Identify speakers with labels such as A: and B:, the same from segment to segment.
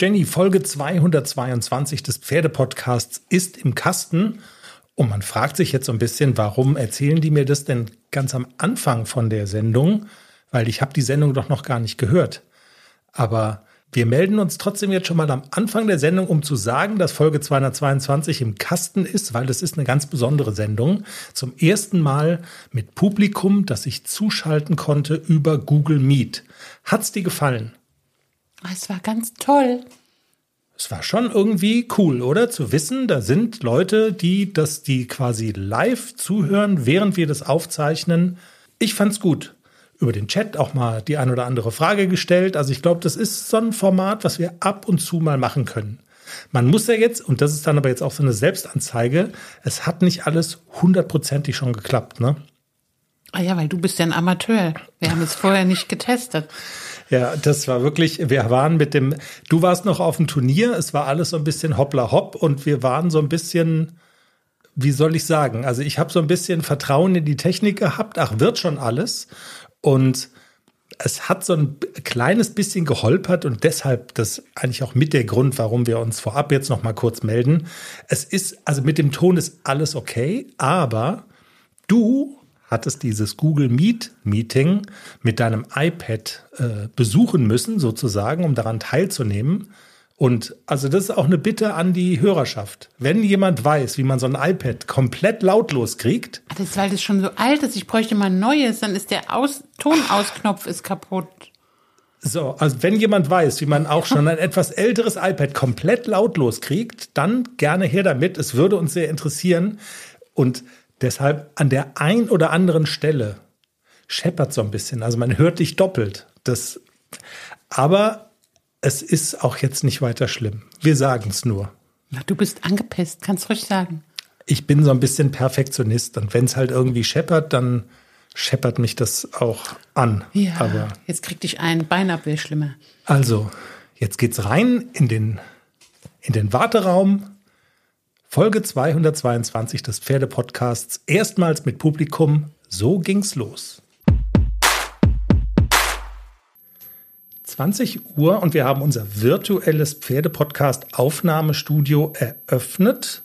A: Jenny, Folge 222 des Pferdepodcasts ist im Kasten. Und man fragt sich jetzt so ein bisschen, warum erzählen die mir das denn ganz am Anfang von der Sendung? Weil ich habe die Sendung doch noch gar nicht gehört. Aber wir melden uns trotzdem jetzt schon mal am Anfang der Sendung, um zu sagen, dass Folge 222 im Kasten ist, weil das ist eine ganz besondere Sendung. Zum ersten Mal mit Publikum, das ich zuschalten konnte über Google Meet. Hat's dir gefallen?
B: Es war ganz toll.
A: Es war schon irgendwie cool, oder? Zu wissen, da sind Leute, die das, die quasi live zuhören, während wir das aufzeichnen. Ich fand's gut. Über den Chat auch mal die ein oder andere Frage gestellt. Also ich glaube, das ist so ein Format, was wir ab und zu mal machen können. Man muss ja jetzt, und das ist dann aber jetzt auch so eine Selbstanzeige, es hat nicht alles hundertprozentig schon geklappt, ne?
B: Ah ja, weil du bist ja ein Amateur. Wir haben es vorher nicht getestet.
A: Ja, das war wirklich, wir waren mit dem, du warst noch auf dem Turnier, es war alles so ein bisschen hoppla hopp und wir waren so ein bisschen, wie soll ich sagen, also ich habe so ein bisschen Vertrauen in die Technik gehabt, ach, wird schon alles. Und es hat so ein kleines bisschen geholpert und deshalb das eigentlich auch mit der Grund, warum wir uns vorab jetzt noch mal kurz melden. Es ist, also mit dem Ton ist alles okay, aber du hattest dieses Google Meet Meeting mit deinem iPad äh, besuchen müssen, sozusagen, um daran teilzunehmen. Und also das ist auch eine Bitte an die Hörerschaft. Wenn jemand weiß, wie man so ein iPad komplett lautlos kriegt.
B: Das ist, weil das schon so alt ist. Ich bräuchte mal ein neues, dann ist der Aus Tonausknopf ist kaputt.
A: So, also wenn jemand weiß, wie man auch schon ein etwas älteres iPad komplett lautlos kriegt, dann gerne her damit. Es würde uns sehr interessieren. Und Deshalb an der ein oder anderen Stelle scheppert so ein bisschen. Also man hört dich doppelt. Das, aber es ist auch jetzt nicht weiter schlimm. Wir sagen es nur.
B: Na, du bist angepisst, kannst ruhig sagen.
A: Ich bin so ein bisschen Perfektionist und wenn es halt irgendwie scheppert, dann scheppert mich das auch an.
B: Ja, aber jetzt krieg dich ein Bein ab, wäre schlimmer.
A: Also, jetzt geht's rein in den, in den Warteraum Folge 222 des Pferdepodcasts, erstmals mit Publikum. So ging's los. 20 Uhr und wir haben unser virtuelles Pferdepodcast Aufnahmestudio eröffnet.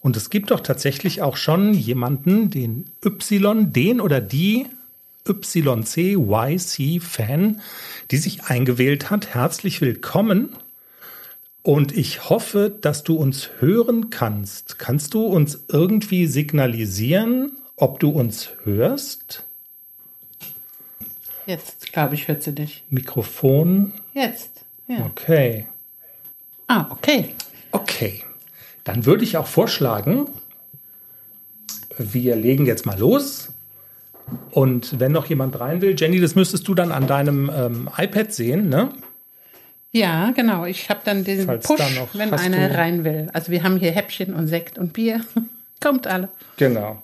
A: Und es gibt doch tatsächlich auch schon jemanden, den Y, den oder die YCYC-Fan, die sich eingewählt hat. Herzlich willkommen. Und ich hoffe, dass du uns hören kannst. Kannst du uns irgendwie signalisieren, ob du uns hörst?
B: Jetzt, glaube ich, hört sie dich.
A: Mikrofon.
B: Jetzt, ja.
A: Okay.
B: Ah, okay.
A: Okay. Dann würde ich auch vorschlagen, wir legen jetzt mal los. Und wenn noch jemand rein will, Jenny, das müsstest du dann an deinem ähm, iPad sehen, ne?
B: Ja, genau. Ich habe dann den Falls Push, noch, wenn einer rein will. Also wir haben hier Häppchen und Sekt und Bier. Kommt alle.
A: Genau.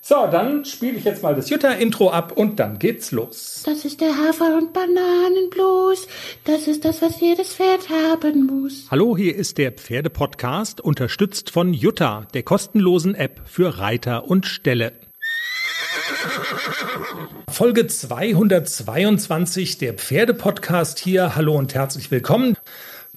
A: So, dann spiele ich jetzt mal das Jutta-Intro ab und dann geht's los.
B: Das ist der Hafer- und Bananenblues. Das ist das, was jedes Pferd haben muss.
A: Hallo, hier ist der Pferdepodcast, unterstützt von Jutta, der kostenlosen App für Reiter und Ställe. Folge 222 der Pferdepodcast hier. Hallo und herzlich willkommen.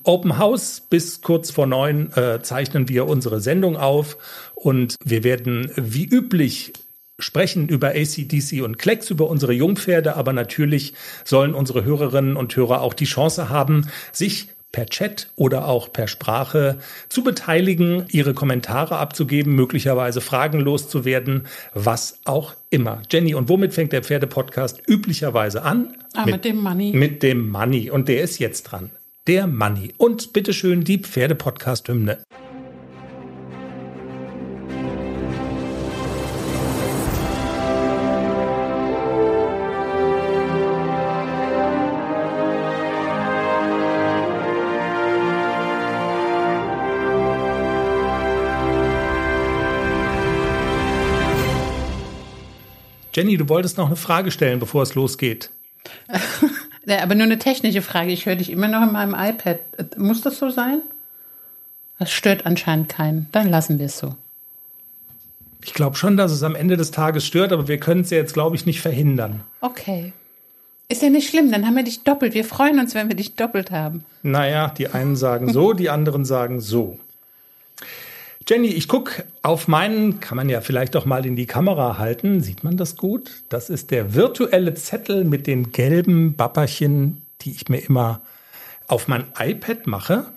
A: Open House bis kurz vor neun äh, zeichnen wir unsere Sendung auf und wir werden wie üblich sprechen über ACDC und Klecks, über unsere Jungpferde, aber natürlich sollen unsere Hörerinnen und Hörer auch die Chance haben, sich per Chat oder auch per Sprache zu beteiligen, ihre Kommentare abzugeben, möglicherweise fragenlos zu werden, was auch immer. Jenny, und womit fängt der Pferdepodcast üblicherweise an?
B: Ah, mit, mit dem Money.
A: Mit dem Money. Und der ist jetzt dran. Der Money. Und bitteschön die Pferdepodcast-Hymne. Jenny, du wolltest noch eine Frage stellen, bevor es losgeht.
B: ja, aber nur eine technische Frage. Ich höre dich immer noch in meinem iPad. Muss das so sein? Das stört anscheinend keinen. Dann lassen wir es so.
A: Ich glaube schon, dass es am Ende des Tages stört, aber wir können es ja jetzt, glaube ich, nicht verhindern.
B: Okay. Ist ja nicht schlimm, dann haben wir dich doppelt. Wir freuen uns, wenn wir dich doppelt haben.
A: Naja, die einen sagen so, die anderen sagen so. Jenny, ich gucke auf meinen, kann man ja vielleicht auch mal in die Kamera halten. Sieht man das gut? Das ist der virtuelle Zettel mit den gelben Bapperchen, die ich mir immer auf mein iPad mache,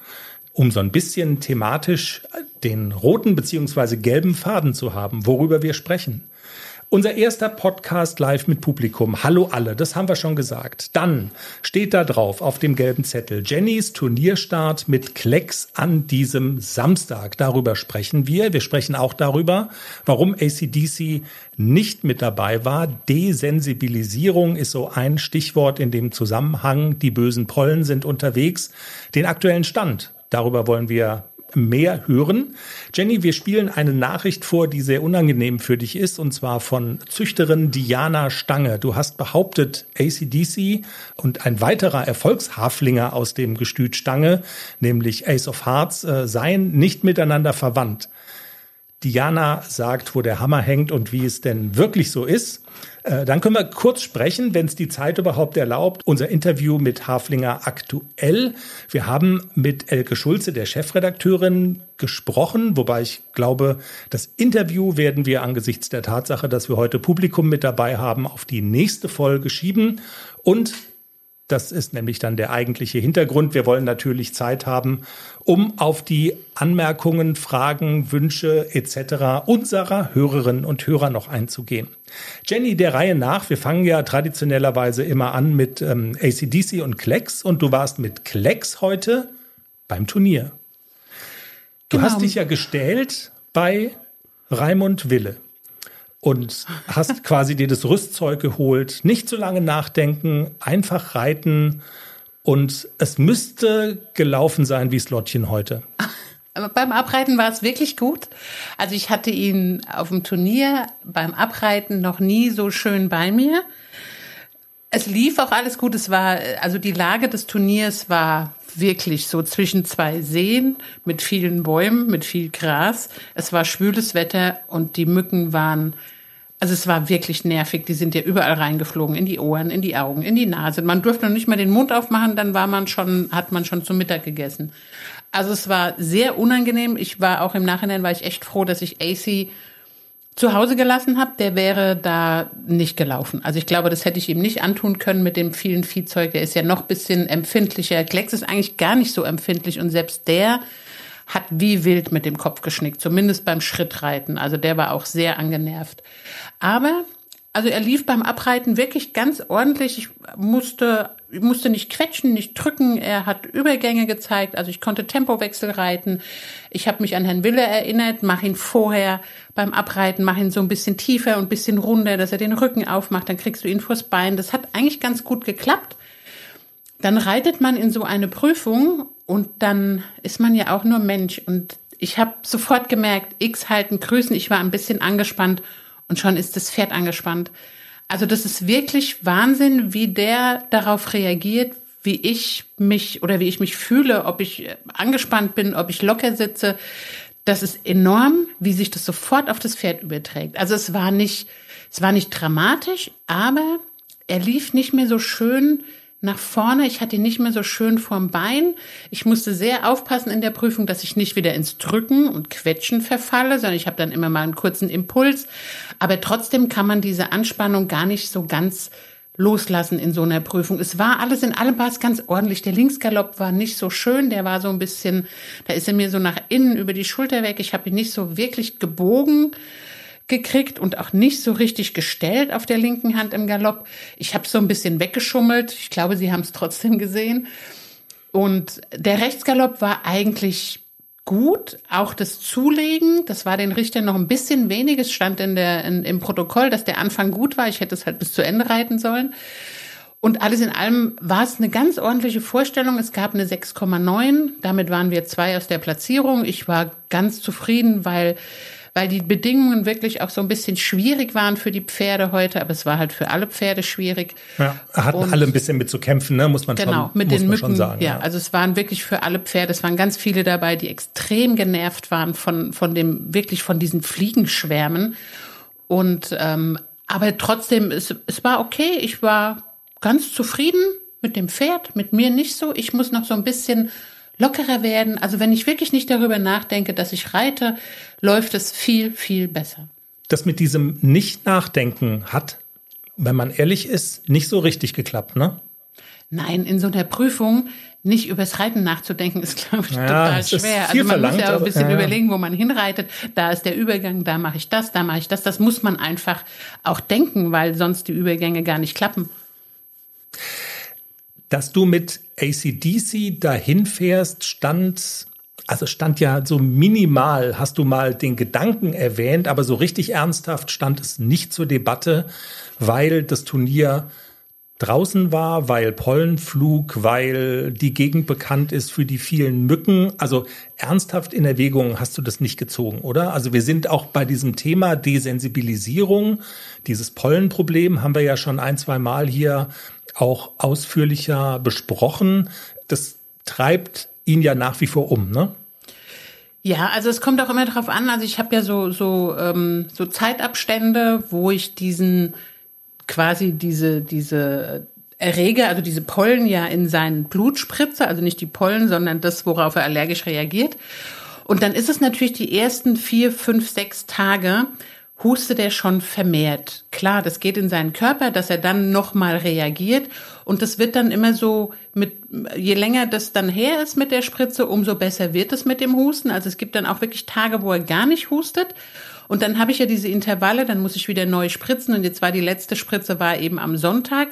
A: um so ein bisschen thematisch den roten beziehungsweise gelben Faden zu haben, worüber wir sprechen. Unser erster Podcast live mit Publikum. Hallo alle, das haben wir schon gesagt. Dann steht da drauf auf dem gelben Zettel Jennys Turnierstart mit Klecks an diesem Samstag. Darüber sprechen wir. Wir sprechen auch darüber, warum ACDC nicht mit dabei war. Desensibilisierung ist so ein Stichwort in dem Zusammenhang. Die bösen Pollen sind unterwegs. Den aktuellen Stand Darüber wollen wir mehr hören. Jenny, wir spielen eine Nachricht vor, die sehr unangenehm für dich ist, und zwar von Züchterin Diana Stange. Du hast behauptet, ACDC und ein weiterer Erfolgshaflinger aus dem Gestüt Stange, nämlich Ace of Hearts, äh, seien nicht miteinander verwandt. Diana sagt, wo der Hammer hängt und wie es denn wirklich so ist. Äh, dann können wir kurz sprechen, wenn es die Zeit überhaupt erlaubt. Unser Interview mit Haflinger aktuell. Wir haben mit Elke Schulze, der Chefredakteurin, gesprochen, wobei ich glaube, das Interview werden wir angesichts der Tatsache, dass wir heute Publikum mit dabei haben, auf die nächste Folge schieben. Und das ist nämlich dann der eigentliche Hintergrund. Wir wollen natürlich Zeit haben, um auf die Anmerkungen, Fragen, Wünsche etc. unserer Hörerinnen und Hörer noch einzugehen. Jenny, der Reihe nach, wir fangen ja traditionellerweise immer an mit ähm, ACDC und Klecks und du warst mit Klecks heute beim Turnier. Du genau. hast dich ja gestellt bei Raimund Wille und hast quasi dir das Rüstzeug geholt, nicht zu lange nachdenken, einfach reiten und es müsste gelaufen sein wie Slottchen heute.
B: Beim Abreiten war es wirklich gut. Also ich hatte ihn auf dem Turnier beim Abreiten noch nie so schön bei mir. Es lief auch alles gut. Es war, also die Lage des Turniers war wirklich so zwischen zwei Seen mit vielen Bäumen, mit viel Gras. Es war schwüles Wetter und die Mücken waren, also es war wirklich nervig. Die sind ja überall reingeflogen, in die Ohren, in die Augen, in die Nase. Man durfte noch nicht mal den Mund aufmachen, dann war man schon, hat man schon zum Mittag gegessen. Also es war sehr unangenehm. Ich war auch im Nachhinein war ich echt froh, dass ich AC zu Hause gelassen habe, der wäre da nicht gelaufen. Also ich glaube, das hätte ich ihm nicht antun können mit dem vielen Viehzeug. Der ist ja noch bisschen empfindlicher. Klecks ist eigentlich gar nicht so empfindlich und selbst der hat wie wild mit dem Kopf geschnickt, zumindest beim Schrittreiten. Also der war auch sehr angenervt. Aber also er lief beim Abreiten wirklich ganz ordentlich. Ich musste, ich musste nicht quetschen, nicht drücken. Er hat Übergänge gezeigt. Also ich konnte Tempowechsel reiten. Ich habe mich an Herrn Wille erinnert, mach ihn vorher beim Abreiten, mach ihn so ein bisschen tiefer und ein bisschen runder, dass er den Rücken aufmacht. Dann kriegst du ihn vors Bein. Das hat eigentlich ganz gut geklappt. Dann reitet man in so eine Prüfung und dann ist man ja auch nur Mensch. Und ich habe sofort gemerkt, X halten, grüßen. Ich war ein bisschen angespannt und schon ist das Pferd angespannt. Also das ist wirklich Wahnsinn, wie der darauf reagiert, wie ich mich oder wie ich mich fühle, ob ich angespannt bin, ob ich locker sitze. Das ist enorm, wie sich das sofort auf das Pferd überträgt. Also es war nicht, es war nicht dramatisch, aber er lief nicht mehr so schön nach vorne. Ich hatte ihn nicht mehr so schön vorm Bein. Ich musste sehr aufpassen in der Prüfung, dass ich nicht wieder ins Drücken und Quetschen verfalle, sondern ich habe dann immer mal einen kurzen Impuls. Aber trotzdem kann man diese Anspannung gar nicht so ganz loslassen in so einer Prüfung. Es war alles in allem war es ganz ordentlich. Der Linksgalopp war nicht so schön, der war so ein bisschen, da ist er mir so nach innen über die Schulter weg. Ich habe ihn nicht so wirklich gebogen gekriegt und auch nicht so richtig gestellt auf der linken Hand im Galopp. Ich habe so ein bisschen weggeschummelt. Ich glaube, Sie haben es trotzdem gesehen. Und der Rechtsgalopp war eigentlich gut. Auch das Zulegen, das war den Richtern noch ein bisschen wenig. Es stand in der, in, im Protokoll, dass der Anfang gut war. Ich hätte es halt bis zu Ende reiten sollen. Und alles in allem war es eine ganz ordentliche Vorstellung. Es gab eine 6,9. Damit waren wir zwei aus der Platzierung. Ich war ganz zufrieden, weil weil die Bedingungen wirklich auch so ein bisschen schwierig waren für die Pferde heute, aber es war halt für alle Pferde schwierig.
A: Ja, hatten und alle ein bisschen mit zu kämpfen, ne? muss man
B: genau,
A: schon,
B: mit
A: muss
B: den
A: man
B: Mücken,
A: schon sagen.
B: Ja, ja, also es waren wirklich für alle Pferde, es waren ganz viele dabei, die extrem genervt waren von, von dem, wirklich von diesen Fliegenschwärmen. Und ähm, aber trotzdem, es, es war okay. Ich war ganz zufrieden mit dem Pferd, mit mir nicht so. Ich muss noch so ein bisschen lockerer werden. Also wenn ich wirklich nicht darüber nachdenke, dass ich reite, läuft es viel, viel besser.
A: Das mit diesem Nicht-Nachdenken hat, wenn man ehrlich ist, nicht so richtig geklappt, ne?
B: Nein, in so einer Prüfung nicht übers Reiten nachzudenken, ist, glaube ich,
A: Ja,
B: total schwer. Also man
A: verlangt,
B: muss ja auch ein
A: aber-
B: bisschen
A: ja.
B: überlegen, wo man hinreitet. Da ist der Übergang, da mache ich das, da mache ich das. Das muss man einfach auch denken, weil sonst die Übergänge gar nicht klappen.
A: Dass du mit ACDC dahin fährst, stand, also stand ja so minimal, hast du mal den Gedanken erwähnt, aber so richtig ernsthaft stand es nicht zur Debatte, weil das Turnier draußen war, weil Pollenflug, weil die Gegend bekannt ist für die vielen Mücken. Also ernsthaft in Erwägung hast du das nicht gezogen, oder? Also wir sind auch bei diesem Thema Desensibilisierung, dieses Pollenproblem haben wir ja schon ein, zwei Mal hier auch ausführlicher besprochen. Das treibt ihn ja nach wie vor um, ne?
B: Ja, also es kommt auch immer drauf an. Also ich habe ja so so ähm, so Zeitabstände, wo ich diesen quasi diese diese Erreger, also diese Pollen ja in sein Blut spritze, also nicht die Pollen, sondern das, worauf er allergisch reagiert. Und dann ist es natürlich die ersten vier, fünf, sechs Tage hustet er schon vermehrt. Klar, das geht in seinen Körper, dass er dann nochmal reagiert. Und das wird dann immer so mit, je länger das dann her ist mit der Spritze, umso besser wird es mit dem Husten. Also es gibt dann auch wirklich Tage, wo er gar nicht hustet. Und dann habe ich ja diese Intervalle, dann muss ich wieder neu spritzen. Und jetzt war die letzte Spritze war eben am Sonntag.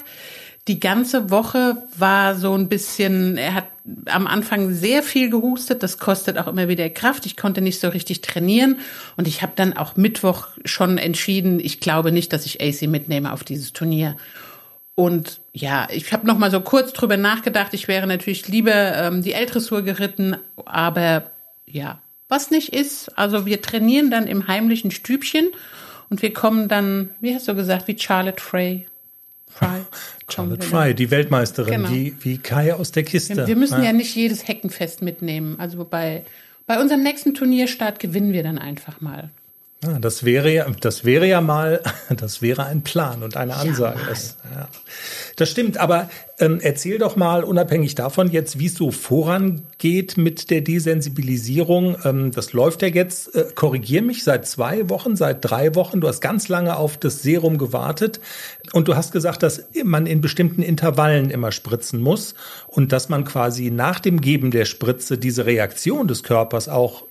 B: Die ganze Woche war so ein bisschen, er hat am Anfang sehr viel gehustet, das kostet auch immer wieder Kraft. Ich konnte nicht so richtig trainieren und ich habe dann auch Mittwoch schon entschieden, ich glaube nicht, dass ich AC mitnehme auf dieses Turnier. Und ja, ich habe noch mal so kurz drüber nachgedacht. Ich wäre natürlich lieber ähm, die L-Dressur geritten, aber ja, was nicht ist. Also wir trainieren dann im heimlichen Stübchen und wir kommen dann, wie hast du gesagt, wie Charlotte Frey. Fry.
A: Charlotte Fry, die Weltmeisterin,
B: Genau.
A: wie, wie Kai aus der Kiste.
B: Wir müssen ja nicht jedes Heckenfest mitnehmen. Also bei, bei unserem nächsten Turnierstart gewinnen wir dann einfach mal.
A: Ja, das wäre ja, das wäre ja mal, das wäre ein Plan und eine Ansage.
B: mal.
A: das, ja. das stimmt, aber ähm, erzähl doch mal unabhängig davon jetzt, wie es so vorangeht mit der Desensibilisierung. Ähm, das läuft ja jetzt, äh, korrigier mich, seit zwei Wochen, seit drei Wochen. Du hast ganz lange auf das Serum gewartet und du hast gesagt, dass man in bestimmten Intervallen immer spritzen muss und dass man quasi nach dem Geben der Spritze diese Reaktion des Körpers auch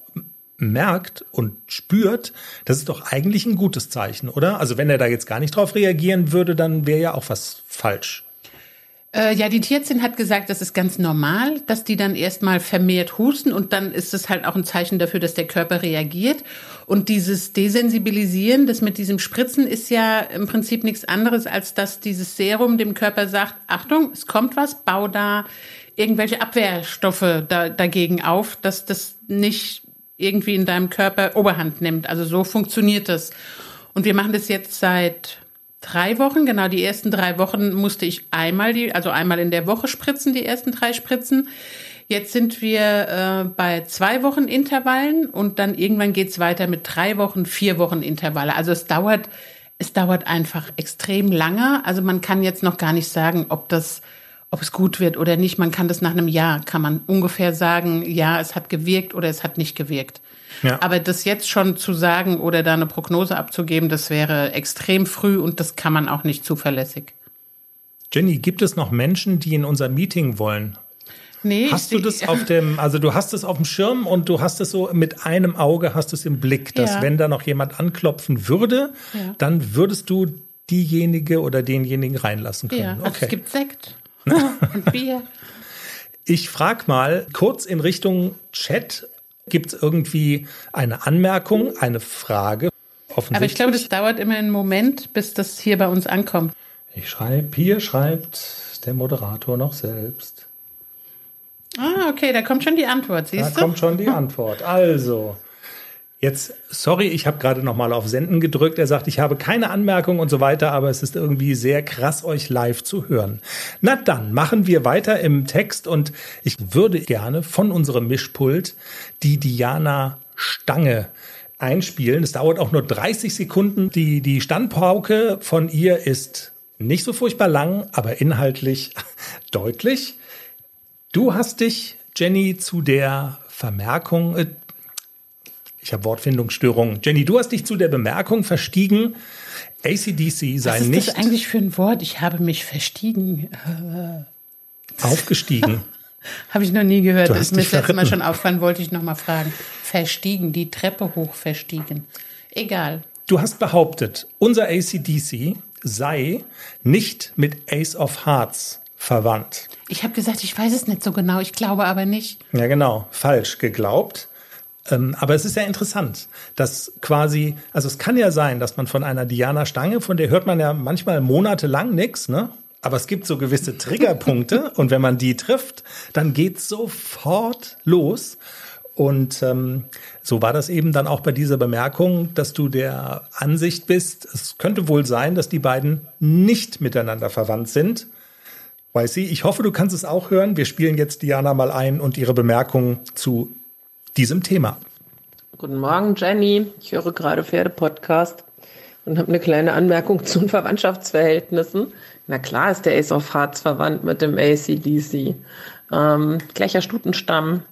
A: merkt und spürt, das ist doch eigentlich ein gutes Zeichen, oder? Also wenn er da jetzt gar nicht drauf reagieren würde, dann wäre ja auch was falsch.
B: Äh, ja, die Tierärztin hat gesagt, das ist ganz normal, dass die dann erstmal vermehrt husten und dann ist es halt auch ein Zeichen dafür, dass der Körper reagiert. Und dieses Desensibilisieren, das mit diesem Spritzen ist ja im Prinzip nichts anderes, als dass dieses Serum dem Körper sagt, Achtung, es kommt was, bau da irgendwelche Abwehrstoffe da, dagegen auf, dass das nicht irgendwie in deinem Körper Oberhand nimmt. Also so funktioniert das. Und wir machen das jetzt seit drei Wochen. Genau, die ersten drei Wochen musste ich einmal die, also einmal in der Woche spritzen, die ersten drei Spritzen. Jetzt sind wir äh, bei zwei Wochen Intervallen und dann irgendwann geht's weiter mit drei Wochen, vier Wochen Intervalle. Also es dauert, es dauert einfach extrem lange. Also man kann jetzt noch gar nicht sagen, ob das ob es gut wird oder nicht. Man kann das nach einem Jahr, kann man ungefähr sagen, ja, es hat gewirkt oder es hat nicht gewirkt.
A: Ja.
B: Aber das jetzt schon zu sagen oder da eine Prognose abzugeben, das wäre extrem früh und das kann man auch nicht zuverlässig.
A: Jenny, gibt es noch Menschen, die in unser Meeting wollen?
B: Nee,
A: Hast
B: ich
A: du das auf dem, also du hast es auf dem Schirm und du hast es so mit einem Auge hast es im Blick, dass
B: Ja.
A: wenn da noch jemand anklopfen würde,
B: Ja.
A: dann würdest du diejenige oder denjenigen reinlassen können.
B: Ja, also
A: okay.
B: es gibt Sekt und Bier.
A: Ich frage mal kurz in Richtung Chat, gibt es irgendwie eine Anmerkung, eine Frage?
B: Aber ich glaube, das dauert immer einen Moment, bis das hier bei uns ankommt.
A: Ich schreibe, hier schreibt der Moderator noch selbst.
B: Ah, okay, da kommt schon die Antwort,
A: Da
B: siehst du?
A: kommt schon die Antwort. Also, jetzt, sorry, ich habe gerade noch mal auf Senden gedrückt. Er sagt, ich habe keine Anmerkung und so weiter, aber es ist irgendwie sehr krass, euch live zu hören. Na dann, machen wir weiter im Text und ich würde gerne von unserem Mischpult die Diana Stange einspielen. Es dauert auch nur 30 Sekunden. Die, die Standpauke von ihr ist nicht so furchtbar lang, aber inhaltlich deutlich. Du hast dich, Jenny, zu der Vermerkung, äh, ich habe Wortfindungsstörungen. Jenny, du hast dich zu der Bemerkung verstiegen, ACDC sei
B: Was ist
A: nicht
B: das eigentlich für ein Wort? Ich habe mich verstiegen.
A: aufgestiegen.
B: Habe ich noch nie gehört. Das ist mir das letzte Mal schon aufgefallen, wollte ich noch mal fragen. Verstiegen, die Treppe hoch verstiegen. Egal.
A: Du hast behauptet, unser ACDC sei nicht mit Ace of Hearts verwandt.
B: Ich habe gesagt, ich weiß es nicht so genau. Ich glaube aber nicht.
A: Ja, genau, falsch geglaubt. Ähm, aber es ist ja interessant, dass quasi, also es kann ja sein, dass man von einer Diana Stange, von der hört man ja manchmal monatelang nichts, ne? Aber es gibt so gewisse Triggerpunkte und wenn man die trifft, dann geht's sofort los. Und ähm, so war das eben dann auch bei dieser Bemerkung, dass du der Ansicht bist, es könnte wohl sein, dass die beiden nicht miteinander verwandt sind. Weiß sie, ich hoffe, du kannst es auch hören. Wir spielen jetzt Diana mal ein und ihre Bemerkung zu diesem Thema.
C: Guten Morgen, Jenny. Ich höre gerade Pferde-Podcast und habe eine kleine Anmerkung zu den Verwandtschaftsverhältnissen. Na klar ist der Ace of Hearts verwandt mit dem ACDC. Ähm, gleicher Stutenstamm.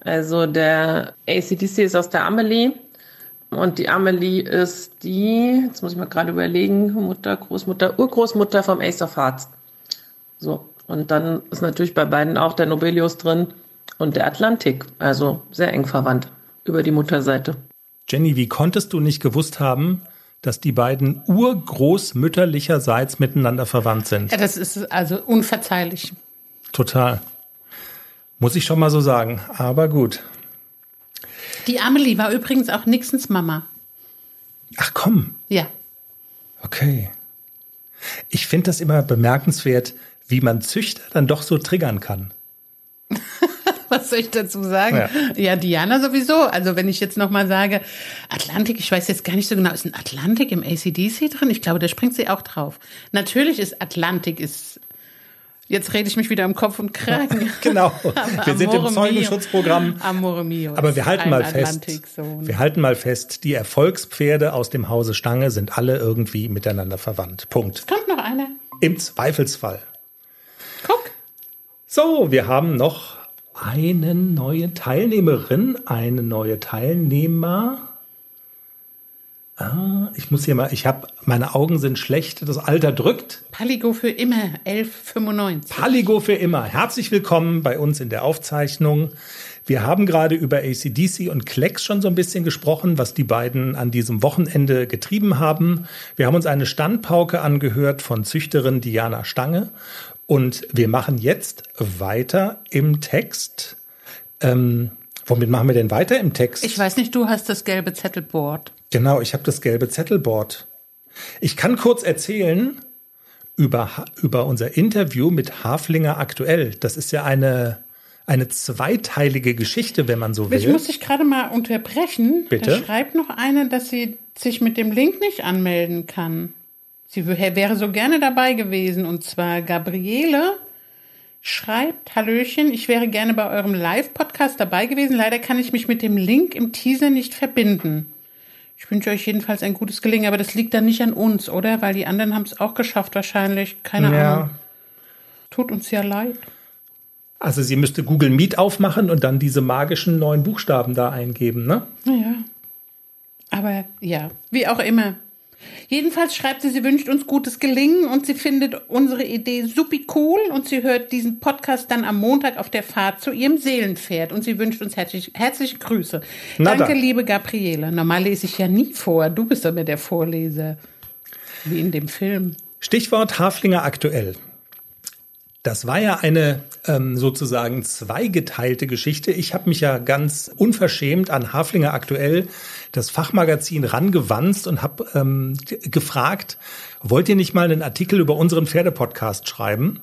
C: Also der ACDC ist aus der Amelie und die Amelie ist die, jetzt muss ich mal gerade überlegen, Mutter, Großmutter, Urgroßmutter vom Ace of Hearts. So, und dann ist natürlich bei beiden auch der Nobelius drin und der Atlantik, also sehr eng verwandt über die Mutterseite.
A: Jenny, wie konntest du nicht gewusst haben, dass die beiden urgroßmütterlicherseits miteinander verwandt sind?
B: Ja, das ist also unverzeihlich.
A: Total. Muss ich schon mal so sagen. Aber gut.
B: Die Amelie war übrigens auch Nixons Mama.
A: Ach komm.
B: Ja.
A: Okay. Ich finde das immer bemerkenswert, wie man Züchter dann doch so triggern kann.
B: Was soll ich dazu sagen?
A: Ja.
B: Ja, Diana sowieso. Also wenn ich jetzt noch mal sage, Atlantik, ich weiß jetzt gar nicht so genau, ist ein Atlantik im ACDC drin? Ich glaube, da springt sie auch drauf. Natürlich ist Atlantik, ist, jetzt rede ich mich wieder im Kopf und Kragen.
A: Genau. Wir sind im Zeugenschutzprogramm.
B: Amore Mio.
A: Aber wir halten mal fest, wir halten mal fest, die Erfolgspferde aus dem Hause Stange sind alle irgendwie miteinander verwandt. Punkt.
B: Kommt noch einer.
A: Im Zweifelsfall.
B: Guck.
A: So, wir haben noch eine neue Teilnehmerin, eine neue Teilnehmer. Ah, ich muss hier mal, ich habe, meine Augen sind schlecht, das Alter drückt.
B: Paligo für immer, 11,95.
A: Paligo für immer. Herzlich willkommen bei uns in der Aufzeichnung. Wir haben gerade über ACDC und Klecks schon so ein bisschen gesprochen, was die beiden an diesem Wochenende getrieben haben. Wir haben uns eine Standpauke angehört von Züchterin Diana Stange. Und wir machen jetzt weiter im Text. Ähm, womit machen wir denn weiter im Text?
B: Ich weiß nicht, du hast das gelbe Zettelboard.
A: Genau, ich habe das gelbe Zettelboard. Ich kann kurz erzählen über, über unser Interview mit Haflinger aktuell. Das ist ja eine, eine zweiteilige Geschichte, wenn man so will.
B: Ich muss dich gerade mal unterbrechen.
A: Bitte?
B: Da schreibt noch eine, dass sie sich mit dem Link nicht anmelden kann. Sie wär- wäre so gerne dabei gewesen. Und zwar Gabriele schreibt, Hallöchen, ich wäre gerne bei eurem Live-Podcast dabei gewesen. Leider kann ich mich mit dem Link im Teaser nicht verbinden. Ich wünsche euch jedenfalls ein gutes Gelingen, aber das liegt dann nicht an uns, oder? Weil die anderen haben es auch geschafft wahrscheinlich. Keine
A: ja.
B: Ahnung. Tut uns ja leid.
A: Also sie müsste Google Meet aufmachen und dann diese magischen neun Buchstaben da eingeben, ne?
B: Naja. Aber ja, wie auch immer. Jedenfalls schreibt sie, sie wünscht uns gutes Gelingen und sie findet unsere Idee supi cool und sie hört diesen Podcast dann am Montag auf der Fahrt zu ihrem Seelenpferd und sie wünscht uns herzlich, herzliche Grüße.
A: Na
B: Danke,
A: dann.
B: liebe Gabriele. Normal lese ich ja nie vor. Du bist aber der Vorleser. Wie in dem Film.
A: Stichwort Haflinger aktuell. Das war ja eine ähm, sozusagen zweigeteilte Geschichte. Ich habe mich ja ganz unverschämt an Haflinger aktuell das Fachmagazin rangewanzt und habe ähm, gefragt, wollt ihr nicht mal einen Artikel über unseren Pferdepodcast schreiben?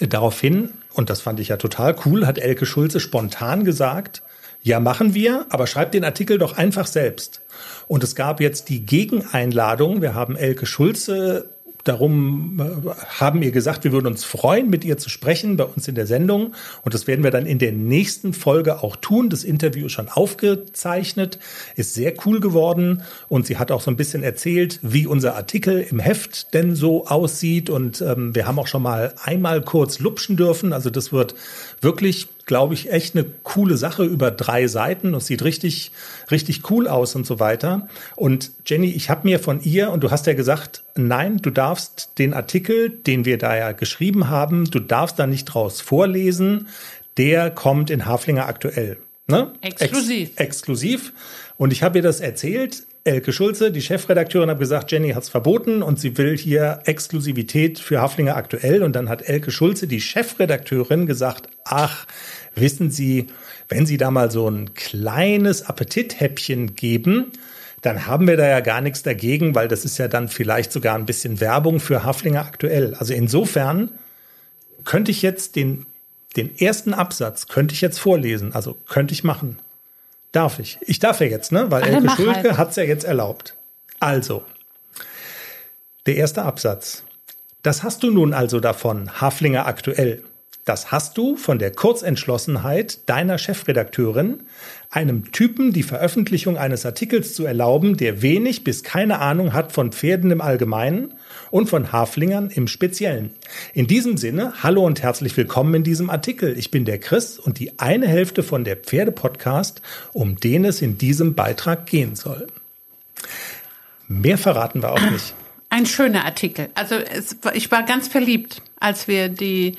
A: Daraufhin, und das fand ich ja total cool, hat Elke Schulze spontan gesagt, ja, machen wir, aber schreibt den Artikel doch einfach selbst. Und es gab jetzt die Gegeneinladung. Wir haben Elke Schulze darum äh, haben ihr gesagt, wir würden uns freuen, mit ihr zu sprechen bei uns in der Sendung. Und das werden wir dann in der nächsten Folge auch tun. Das Interview ist schon aufgezeichnet, ist sehr cool geworden. Und sie hat auch so ein bisschen erzählt, wie unser Artikel im Heft denn so aussieht. Und ähm, wir haben auch schon mal einmal kurz lupschen dürfen. Also das wird wirklich glaube ich, echt eine coole Sache über drei Seiten und sieht richtig, richtig cool aus und so weiter. Und Jenny, ich habe mir von ihr, und du hast ja gesagt, nein, du darfst den Artikel, den wir da ja geschrieben haben, du darfst da nicht draus vorlesen. Der kommt in Haflinger aktuell. Ne?
B: Exklusiv.
A: Ex exklusiv. Und ich habe ihr das erzählt. Elke Schulze, die Chefredakteurin, hat gesagt, Jenny hat es verboten und sie will hier Exklusivität für Haflinger aktuell. Und dann hat Elke Schulze, die Chefredakteurin, gesagt, ach, wissen Sie, wenn Sie da mal so ein kleines Appetithäppchen geben, dann haben wir da ja gar nichts dagegen, weil das ist ja dann vielleicht sogar ein bisschen Werbung für Haflinger aktuell. Also insofern könnte ich jetzt den, den ersten Absatz, könnte ich jetzt vorlesen, also könnte ich machen. Darf ich? Ich darf ja jetzt, ne? Weil
B: Alle
A: Elke Schulke
B: halt.
A: hat es ja jetzt erlaubt. Also, der erste Absatz. Das hast du nun also davon, Haflinger aktuell. Das hast du von der Kurzentschlossenheit deiner Chefredakteurin, einem Typen die Veröffentlichung eines Artikels zu erlauben, der wenig bis keine Ahnung hat von Pferden im Allgemeinen und von Haflingern im Speziellen. In diesem Sinne, hallo und herzlich willkommen in diesem Artikel. Ich bin der Chris und die eine Hälfte von der Pferdepodcast, um den es in diesem Beitrag gehen soll. Mehr verraten wir auch nicht.
B: Ein schöner Artikel. Also es, ich war ganz verliebt, als wir die,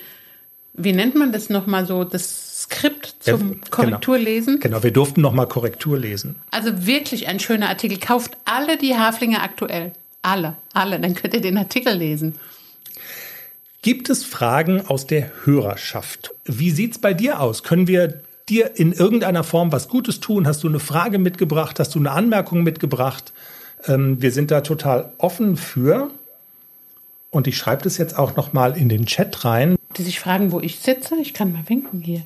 B: wie nennt man das nochmal so, das Skript zum
A: Ja,
B: Korrekturlesen.
A: Genau, wir durften noch mal Korrektur lesen.
B: Also wirklich ein schöner Artikel. Kauft alle die Haflinge aktuell. Alle, alle. Dann könnt ihr den Artikel lesen.
A: Gibt es Fragen aus der Hörerschaft? Wie sieht's bei dir aus? Können wir dir in irgendeiner Form was Gutes tun? Hast du eine Frage mitgebracht? Hast du eine Anmerkung mitgebracht? Ähm, wir sind da total offen für. Und ich schreibe das jetzt auch noch mal in den Chat rein.
B: Die sich fragen, wo ich sitze. Ich kann mal winken hier.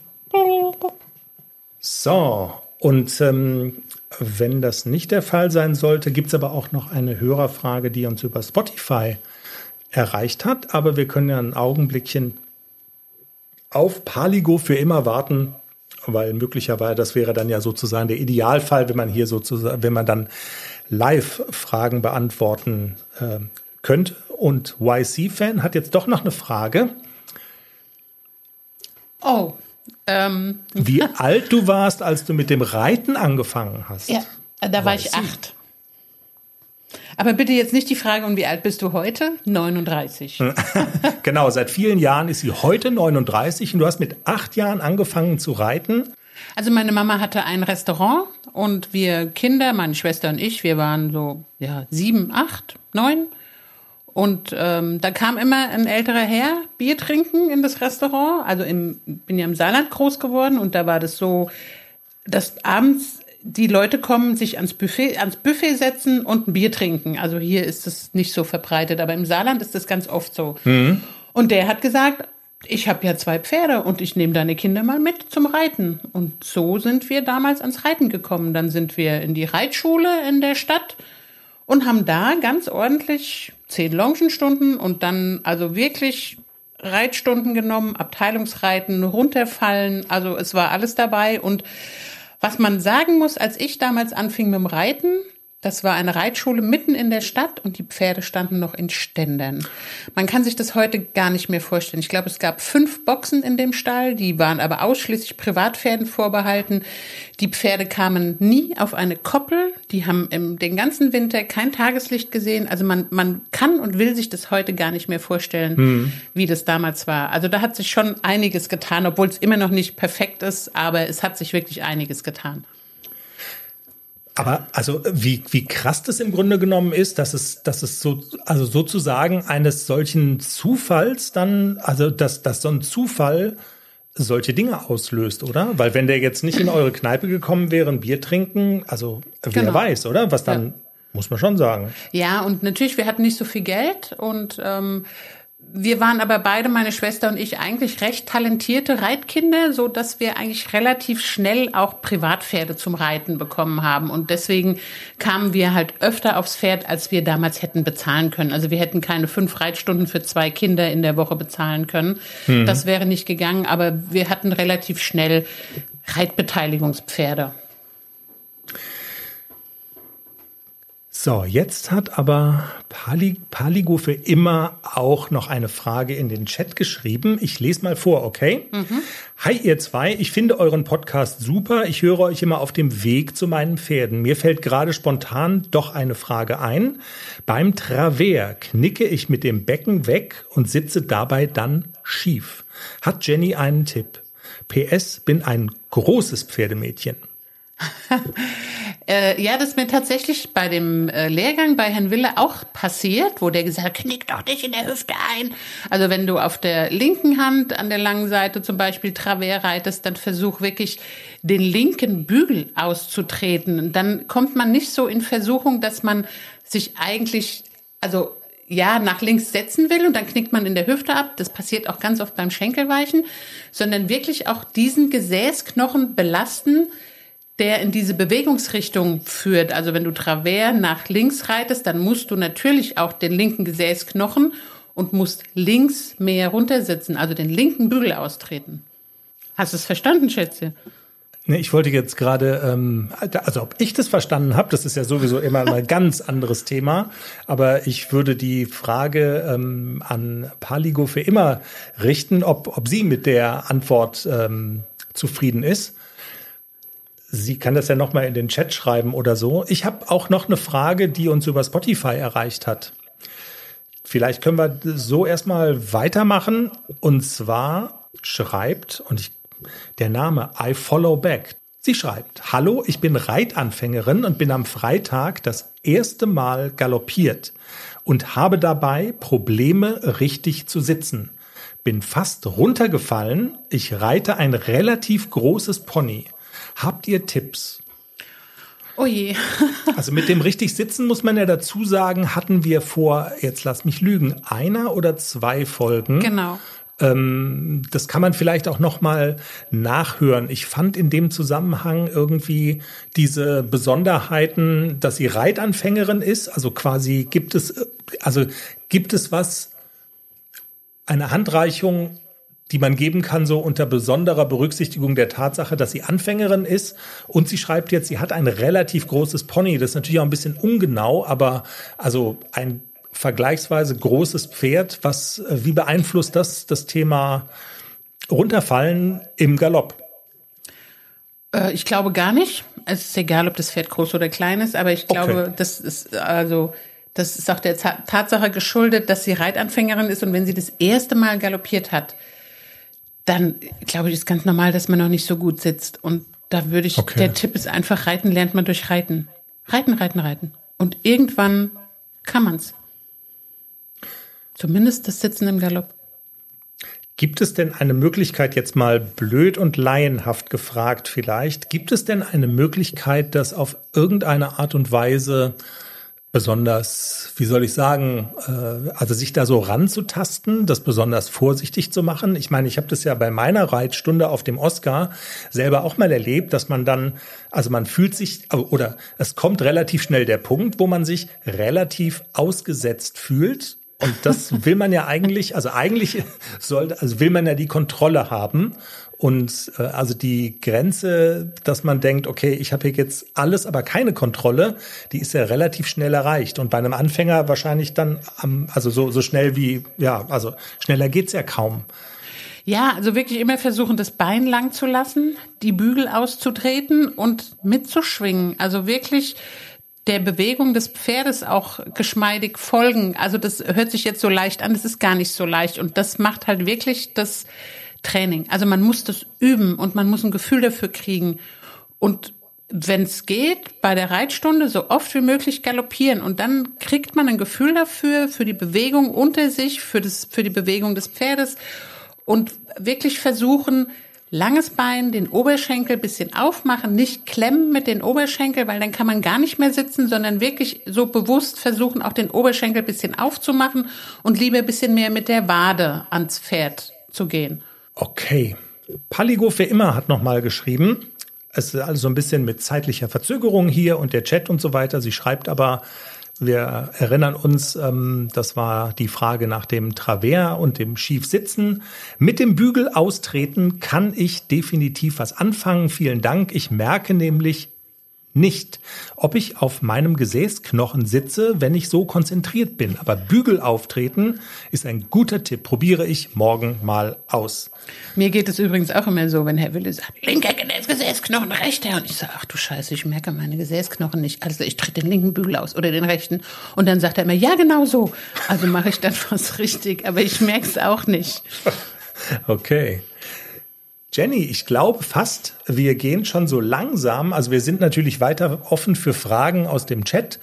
A: So, und ähm, wenn das nicht der Fall sein sollte, gibt's aber auch noch eine Hörerfrage, die uns über Spotify erreicht hat. Aber wir können ja ein Augenblickchen auf Paligo für immer warten, weil möglicherweise das wäre dann ja sozusagen der Idealfall, wenn man hier sozusagen, wenn man dann live Fragen beantworten äh, könnte. Und YC-Fan hat jetzt doch noch eine Frage,
B: Oh, ähm,
A: wie alt du warst, als du mit dem Reiten angefangen hast.
B: ja, da war ich
A: Weiß ich.
B: acht. Aber bitte jetzt nicht die Frage, und wie alt bist du heute? 39.
A: Genau, seit vielen Jahren ist sie heute 39 und du hast mit acht Jahren angefangen zu reiten.
B: Also meine Mama hatte ein Restaurant und wir Kinder, meine Schwester und ich, wir waren so ja sieben, acht, neun. Und ähm, da kam immer ein älterer Herr Bier trinken in das Restaurant. Also im, bin ja im Saarland groß geworden und da war das so, dass abends die Leute kommen, sich ans Buffet, ans Buffet setzen und ein Bier trinken. Also hier ist es nicht so verbreitet, aber im Saarland ist das ganz oft so. Und der hat gesagt, ich habe ja zwei Pferde und ich nehme deine Kinder mal mit zum Reiten. Und so sind wir damals ans Reiten gekommen. Dann sind wir in die Reitschule in der Stadt und haben da ganz ordentlich zehn Longenstunden und dann also wirklich Reitstunden genommen, Abteilungsreiten, runterfallen. Also es war alles dabei. Und was man sagen muss, als ich damals anfing mit dem Reiten, das war eine Reitschule mitten in der Stadt und die Pferde standen noch in Ständern. Man kann sich das heute gar nicht mehr vorstellen. Ich glaube, es gab fünf Boxen in dem Stall, die waren aber ausschließlich Privatpferden vorbehalten. Die Pferde kamen nie auf eine Koppel, die haben im, den ganzen Winter kein Tageslicht gesehen. Also man, man kann und will sich das heute gar nicht mehr vorstellen, wie das damals war. Also da hat sich schon einiges getan, obwohl es immer noch nicht perfekt ist, aber es hat sich wirklich einiges getan.
A: Aber also wie, wie krass das im Grunde genommen ist, dass es, dass es so, also sozusagen eines solchen Zufalls dann, also dass, dass so ein Zufall solche Dinge auslöst, oder? Weil wenn der jetzt nicht in eure Kneipe gekommen wäre, ein Bier trinken, also wer
B: Genau.
A: weiß, oder? Was dann,
B: Ja.
A: muss man schon sagen.
B: Ja, und natürlich, wir hatten nicht so viel Geld und ähm, wir waren aber beide, meine Schwester und ich, eigentlich recht talentierte Reitkinder, so dass wir eigentlich relativ schnell auch Privatpferde zum Reiten bekommen haben. Und deswegen kamen wir halt öfter aufs Pferd, als wir damals hätten bezahlen können. Also wir hätten keine fünf Reitstunden für zwei Kinder in der Woche bezahlen können. Mhm. Das wäre nicht gegangen, aber wir hatten relativ schnell Reitbeteiligungspferde.
A: So, jetzt hat aber Pali, Paligo für immer auch noch eine Frage in den Chat geschrieben. Ich lese mal vor, okay? Mhm. Hi ihr zwei, ich finde euren Podcast super. Ich höre euch immer auf dem Weg zu meinen Pferden. Mir fällt gerade spontan doch eine Frage ein. Beim Travers knicke ich mit dem Becken weg und sitze dabei dann schief. Hat Jenny einen Tipp? PS, bin ein großes Pferdemädchen.
B: Äh, ja, das ist mir tatsächlich bei dem äh, Lehrgang bei Herrn Wille auch passiert, wo der gesagt hat, knick doch nicht in der Hüfte ein. Also wenn du auf der linken Hand an der langen Seite zum Beispiel Travers reitest, dann versuch wirklich den linken Bügel auszutreten. dann kommt man nicht so in Versuchung, dass man sich eigentlich, also ja, nach links setzen will und dann knickt man in der Hüfte ab. Das passiert auch ganz oft beim Schenkelweichen, sondern wirklich auch diesen Gesäßknochen belasten, der in diese Bewegungsrichtung führt. Also wenn du Travers nach links reitest, dann musst du natürlich auch den linken Gesäßknochen und musst links mehr runtersitzen, also den linken Bügel austreten. Hast du es verstanden, Schätze?
A: Nee, ich wollte jetzt gerade, ähm, also ob ich das verstanden habe, das ist ja sowieso immer ein ganz anderes Thema, aber ich würde die Frage ähm, an Paligo für immer richten, ob, ob sie mit der Antwort ähm, zufrieden ist. Sie kann das ja noch mal in den Chat schreiben oder so. Ich habe auch noch eine Frage, die uns über Spotify erreicht hat. Vielleicht können wir so erstmal weitermachen. Und zwar schreibt, und ich, der Name I Follow Back. Sie schreibt, Hallo, ich bin Reitanfängerin und bin am Freitag das erste Mal galoppiert und habe dabei Probleme, richtig zu sitzen. Bin fast runtergefallen. Ich reite ein relativ großes Pony. Habt ihr Tipps?
B: Oh je.
A: also mit dem richtig sitzen muss man ja dazu sagen, hatten wir vor, jetzt lass mich lügen, einer oder zwei Folgen.
B: Genau.
A: Ähm, das kann man vielleicht auch noch mal nachhören. Ich fand in dem Zusammenhang irgendwie diese Besonderheiten, dass sie Reitanfängerin ist. Also quasi gibt es, also gibt es was, eine Handreichung die man geben kann, so unter besonderer Berücksichtigung der Tatsache, dass sie Anfängerin ist. Und sie schreibt jetzt, sie hat ein relativ großes Pony. Das ist natürlich auch ein bisschen ungenau, aber also ein vergleichsweise großes Pferd. Was, äh, wie beeinflusst das das Thema Runterfallen im Galopp?
B: Äh, ich glaube gar nicht. Es ist egal, ob das Pferd groß oder klein ist, aber ich glaube, okay. das ist also das ist auch der Tatsache geschuldet, dass sie Reitanfängerin ist und wenn sie das erste Mal galoppiert hat, dann glaube ich, ist ganz normal, dass man noch nicht so gut sitzt. Und da würde ich, okay. der Tipp ist einfach, reiten lernt man durch Reiten. Reiten, reiten, reiten. Und irgendwann kann man's. Zumindest das Sitzen im Galopp.
A: Gibt es denn eine Möglichkeit, jetzt mal blöd und laienhaft gefragt vielleicht, gibt es denn eine Möglichkeit, dass auf irgendeine Art und Weise besonders, wie soll ich sagen, äh, also sich da so ranzutasten, das besonders vorsichtig zu machen. Ich meine, ich habe das ja bei meiner Reitstunde auf dem Oscar selber auch mal erlebt, dass man dann, also man fühlt sich, oder es kommt relativ schnell der Punkt, wo man sich relativ ausgesetzt fühlt. Und das will man ja eigentlich, also eigentlich sollte, also will man ja die Kontrolle haben. Und äh, also die Grenze, dass man denkt, okay, ich habe hier jetzt alles, aber keine Kontrolle, die ist ja relativ schnell erreicht. Und bei einem Anfänger wahrscheinlich dann, am, also so, so schnell wie, ja, also schneller geht's ja kaum.
B: Ja, also wirklich immer versuchen, das Bein lang zu lassen, die Bügel auszutreten und mitzuschwingen. Also wirklich der Bewegung des Pferdes auch geschmeidig folgen. Also das hört sich jetzt so leicht an, das ist gar nicht so leicht. Und das macht halt wirklich das Training. Also man muss das üben und man muss ein Gefühl dafür kriegen. Und wenn es geht, bei der Reitstunde so oft wie möglich galoppieren und dann kriegt man ein Gefühl dafür, für die Bewegung unter sich, für, das, für die Bewegung des Pferdes und wirklich versuchen, langes Bein, den Oberschenkel bisschen aufmachen, nicht klemmen mit den Oberschenkel, weil dann kann man gar nicht mehr sitzen, sondern wirklich so bewusst versuchen, auch den Oberschenkel bisschen aufzumachen und lieber bisschen mehr mit der Wade ans Pferd zu gehen.
A: Okay. Paligo für immer hat nochmal geschrieben. Es ist also ein bisschen mit zeitlicher Verzögerung hier und der Chat und so weiter. Sie schreibt aber, wir erinnern uns, ähm, das war die Frage nach dem Travers und dem Schiefsitzen. Mit dem Bügel austreten kann ich definitiv was anfangen. Vielen Dank. Ich merke nämlich, nicht, ob ich auf meinem Gesäßknochen sitze, wenn ich so konzentriert bin. Aber Bügel auftreten ist ein guter Tipp. Probiere ich morgen mal aus.
B: Mir geht es übrigens auch immer so, wenn Herr Wille sagt, linker Gesäßknochen, rechter. Und ich sage, ach du Scheiße, ich merke meine Gesäßknochen nicht. Also ich trete den linken Bügel aus oder den rechten. Und dann sagt er immer, ja, genau so. Also mache ich dann was richtig. Aber ich merke es auch nicht.
A: Okay. Jenny, ich glaube fast, wir gehen schon so langsam, also wir sind natürlich weiter offen für Fragen aus dem Chat,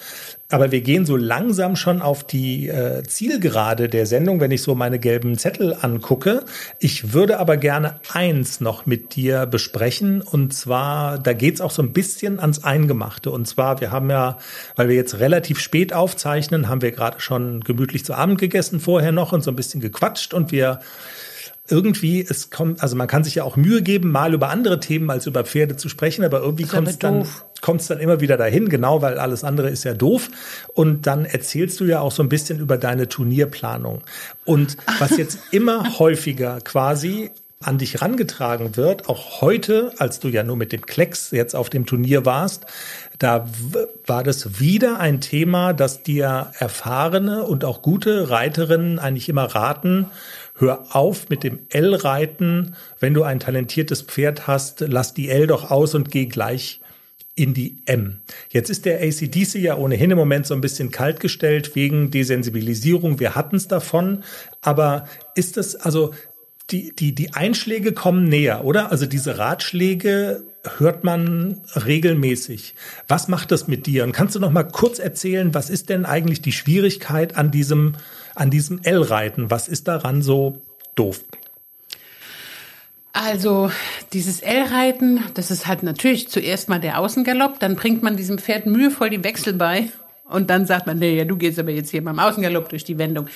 A: aber wir gehen so langsam schon auf die äh, Zielgerade der Sendung, wenn ich so meine gelben Zettel angucke. Ich würde aber gerne eins noch mit dir besprechen und zwar, da geht's auch so ein bisschen ans Eingemachte und zwar, wir haben ja, weil wir jetzt relativ spät aufzeichnen, haben wir gerade schon gemütlich zu Abend gegessen vorher noch und so ein bisschen gequatscht und wir irgendwie, es kommt, also man kann sich ja auch Mühe geben, mal über andere Themen als über Pferde zu sprechen, aber irgendwie kommt es dann, kommt es dann immer wieder dahin, genau, weil alles andere ist ja doof. Und dann erzählst du ja auch so ein bisschen über deine Turnierplanung. Und was jetzt immer häufiger quasi an dich rangetragen wird, auch heute, als du ja nur mit dem Klecks jetzt auf dem Turnier warst, da war das wieder ein Thema, das dir erfahrene und auch gute Reiterinnen eigentlich immer raten, hör auf mit dem L-Reiten. Wenn du ein talentiertes Pferd hast, lass die L doch aus und geh gleich in die M. Jetzt ist der ACDC ja ohnehin im Moment so ein bisschen kaltgestellt wegen Desensibilisierung. Wir hatten es davon. Aber ist es, also die, die, die Einschläge kommen näher, oder? Also diese Ratschläge hört man regelmäßig. Was macht das mit dir? Und kannst du noch mal kurz erzählen, was ist denn eigentlich die Schwierigkeit an diesem an diesem L-Reiten? Was ist daran so doof?
B: Also dieses L-Reiten, das ist halt natürlich zuerst mal der Außengalopp, dann bringt man diesem Pferd mühevoll die Wechsel bei und dann sagt man, nee, ja, du gehst aber jetzt hier beim Außengalopp durch die Wendung.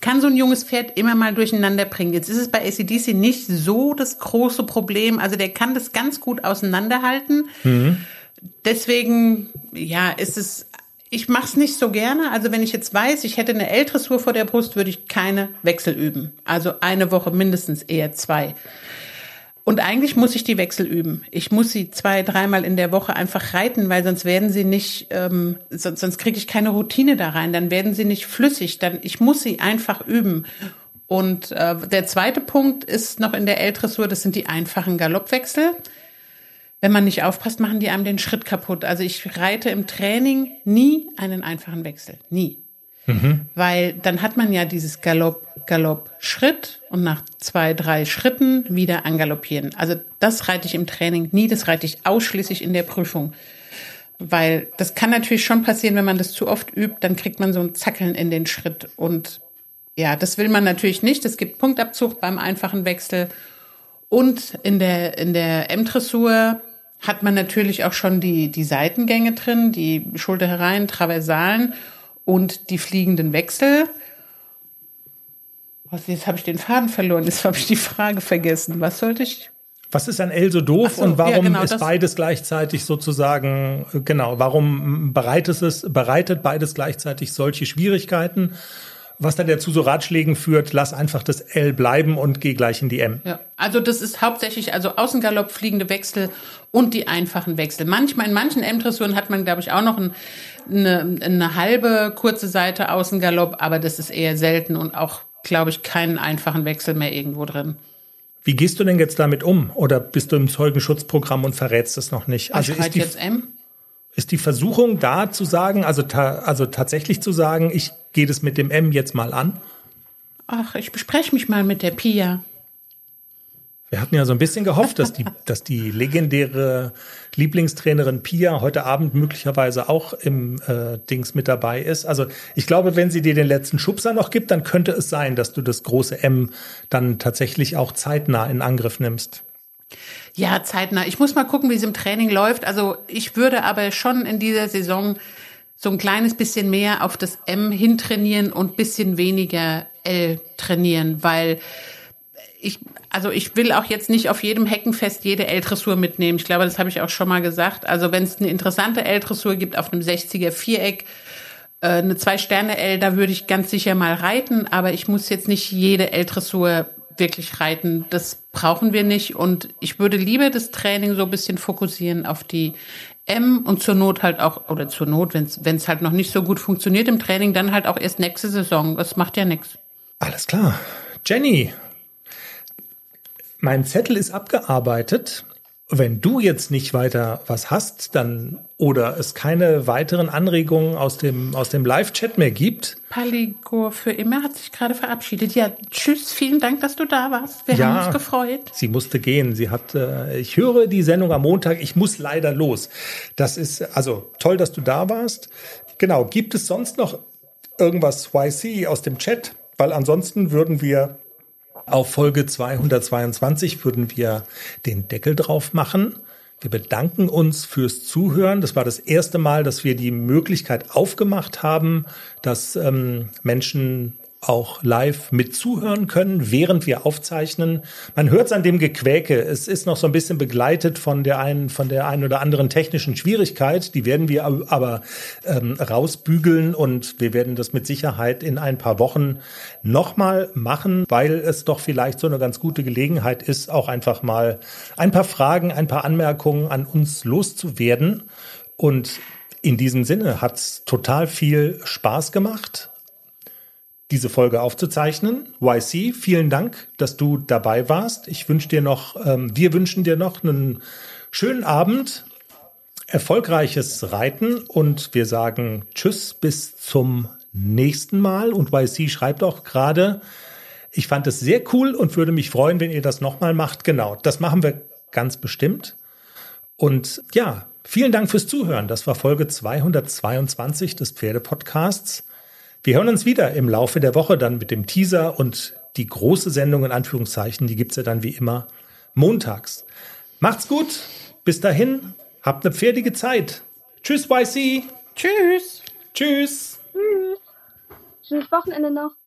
B: Kann so ein junges Pferd immer mal durcheinander bringen. Jetzt ist es bei ACDC nicht so das große Problem. Also der kann das ganz gut auseinanderhalten. Mhm. Deswegen, ja, ist es ich mache es nicht so gerne. Also wenn ich jetzt weiß, ich hätte eine L-Dressur vor der Brust, würde ich keine Wechsel üben. Also eine Woche mindestens eher zwei. Und eigentlich muss ich die Wechsel üben. Ich muss sie zwei, dreimal in der Woche einfach reiten, weil sonst werden sie nicht, ähm, sonst, sonst kriege ich keine Routine da rein. Dann werden sie nicht flüssig. Dann ich muss sie einfach üben. Und äh, der zweite Punkt ist noch in der L-Dressur, das sind die einfachen Galoppwechsel wenn man nicht aufpasst, machen die einem den Schritt kaputt. Also ich reite im Training nie einen einfachen Wechsel. Nie. Mhm. Weil dann hat man ja dieses Galopp, Galopp, Schritt und nach zwei, drei Schritten wieder angaloppieren. Also das reite ich im Training nie, das reite ich ausschließlich in der Prüfung. Weil das kann natürlich schon passieren, wenn man das zu oft übt, dann kriegt man so ein Zackeln in den Schritt. Und ja, das will man natürlich nicht. Es gibt Punktabzug beim einfachen Wechsel. Und in der, in der M-Dressur hat man natürlich auch schon die, die Seitengänge drin, die Schulter herein, Traversalen und die fliegenden Wechsel. Was, jetzt habe ich den Faden verloren, jetzt habe ich die Frage vergessen. Was sollte ich?
A: Was ist an L so doof so, und warum ja, genau, ist beides gleichzeitig sozusagen, genau, warum bereitet es, bereitet beides gleichzeitig solche Schwierigkeiten? was dann dazu so Ratschlägen führt, lass einfach das L bleiben und geh gleich in die M.
B: Ja, also das ist hauptsächlich also Außengalopp, fliegende Wechsel und die einfachen Wechsel. Manchmal in manchen M-Dressuren hat man, glaube ich, auch noch ein, eine, eine halbe kurze Seite Außengalopp, aber das ist eher selten und auch, glaube ich, keinen einfachen Wechsel mehr irgendwo drin.
A: Wie gehst du denn jetzt damit um? Oder bist du im Zeugenschutzprogramm und verrätst es noch nicht?
B: Also ist die, jetzt M?
A: ist die Versuchung da zu sagen, also, ta also tatsächlich zu sagen, ich gehe das mit dem M jetzt mal an?
B: Ach, ich bespreche mich mal mit der Pia.
A: Wir hatten ja so ein bisschen gehofft, dass die, dass die legendäre Lieblingstrainerin Pia heute Abend möglicherweise auch im äh, Dings mit dabei ist. Also ich glaube, wenn sie dir den letzten Schubser noch gibt, dann könnte es sein, dass du das große M dann tatsächlich auch zeitnah in Angriff nimmst.
B: Ja, zeitnah. Ich muss mal gucken, wie es im Training läuft. Also ich würde aber schon in dieser Saison so ein kleines bisschen mehr auf das M hintrainieren und bisschen weniger L trainieren, weil ich, also ich will auch jetzt nicht auf jedem Heckenfest jede L-Dressur mitnehmen. Ich glaube, das habe ich auch schon mal gesagt. Also wenn es eine interessante L-Dressur gibt auf einem 60er Viereck, äh, eine Zwei-Sterne-L, da würde ich ganz sicher mal reiten, aber ich muss jetzt nicht jede L-Dressur wirklich reiten. Das brauchen wir nicht. Und ich würde lieber das Training so ein bisschen fokussieren auf die M und zur Not halt auch, oder zur Not, wenn es halt noch nicht so gut funktioniert im Training, dann halt auch erst nächste Saison. Das macht ja nichts.
A: Alles klar. Jenny, mein Zettel ist abgearbeitet. Wenn du jetzt nicht weiter was hast, dann oder es keine weiteren Anregungen aus dem aus dem Live-Chat mehr gibt.
B: Paligor für immer hat sich gerade verabschiedet. Ja, tschüss, vielen Dank, dass du da warst. Wir
A: ja,
B: haben uns gefreut.
A: Sie musste gehen. Sie hat. Äh, ich höre die Sendung am Montag. Ich muss leider los. Das ist also toll, dass du da warst. Genau. Gibt es sonst noch irgendwas YC aus dem Chat? Weil ansonsten würden wir auf Folge 222 würden wir den Deckel drauf machen. Wir bedanken uns fürs Zuhören. Das war das erste Mal, dass wir die Möglichkeit aufgemacht haben, dass ähm, Menschen auch live mit zuhören können, während wir aufzeichnen. Man hört es an dem Gequäke. Es ist noch so ein bisschen begleitet von der einen, von der einen oder anderen technischen Schwierigkeit. Die werden wir aber ähm, rausbügeln und wir werden das mit Sicherheit in ein paar Wochen nochmal machen, weil es doch vielleicht so eine ganz gute Gelegenheit ist, auch einfach mal ein paar Fragen, ein paar Anmerkungen an uns loszuwerden. Und in diesem Sinne hat's total viel Spaß gemacht diese Folge aufzuzeichnen. YC, vielen Dank, dass du dabei warst. Ich wünsche dir noch, ähm, wir wünschen dir noch einen schönen Abend, erfolgreiches Reiten und wir sagen Tschüss bis zum nächsten Mal. Und YC schreibt auch gerade, ich fand es sehr cool und würde mich freuen, wenn ihr das nochmal macht. Genau, das machen wir ganz bestimmt. Und ja, vielen Dank fürs Zuhören. Das war Folge 222 des Pferdepodcasts. Wir hören uns wieder im Laufe der Woche dann mit dem Teaser und die große Sendung in Anführungszeichen, die gibt's ja dann wie immer montags. Macht's gut, bis dahin, habt eine pferdige Zeit. Tschüss, YC.
B: Tschüss.
A: Tschüss.
D: Tschüss. Schönes Wochenende noch.